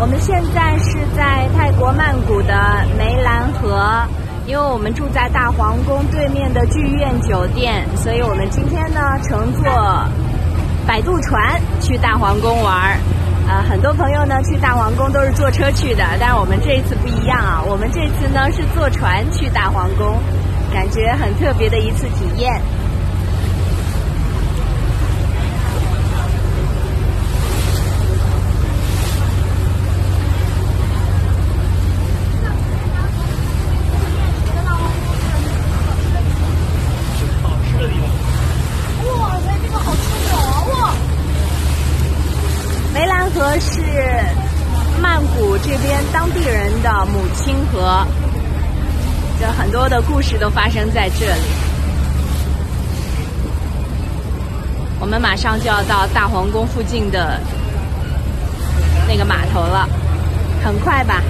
我们现在是在泰国曼谷的湄兰河，因为我们住在大皇宫对面的剧院酒店，所以我们今天呢乘坐摆渡船去大皇宫玩儿。呃，很多朋友呢去大皇宫都是坐车去的，但是我们这一次不一样啊，我们这次呢是坐船去大皇宫，感觉很特别的一次体验。湄兰河是曼谷这边当地人的母亲河，就很多的故事都发生在这里。我们马上就要到大皇宫附近的那个码头了，很快吧？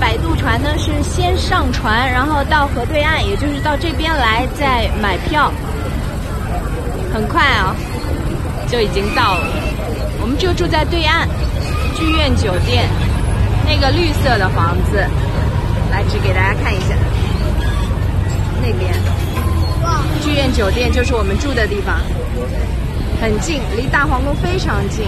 摆渡船呢是先上船，然后到河对岸，也就是到这边来再买票，很快啊、就已经到了。我们就住在对岸剧院酒店那个绿色的房子，来指给大家看一下，那边剧院酒店就是我们住的地方，很近，离大皇宫非常近。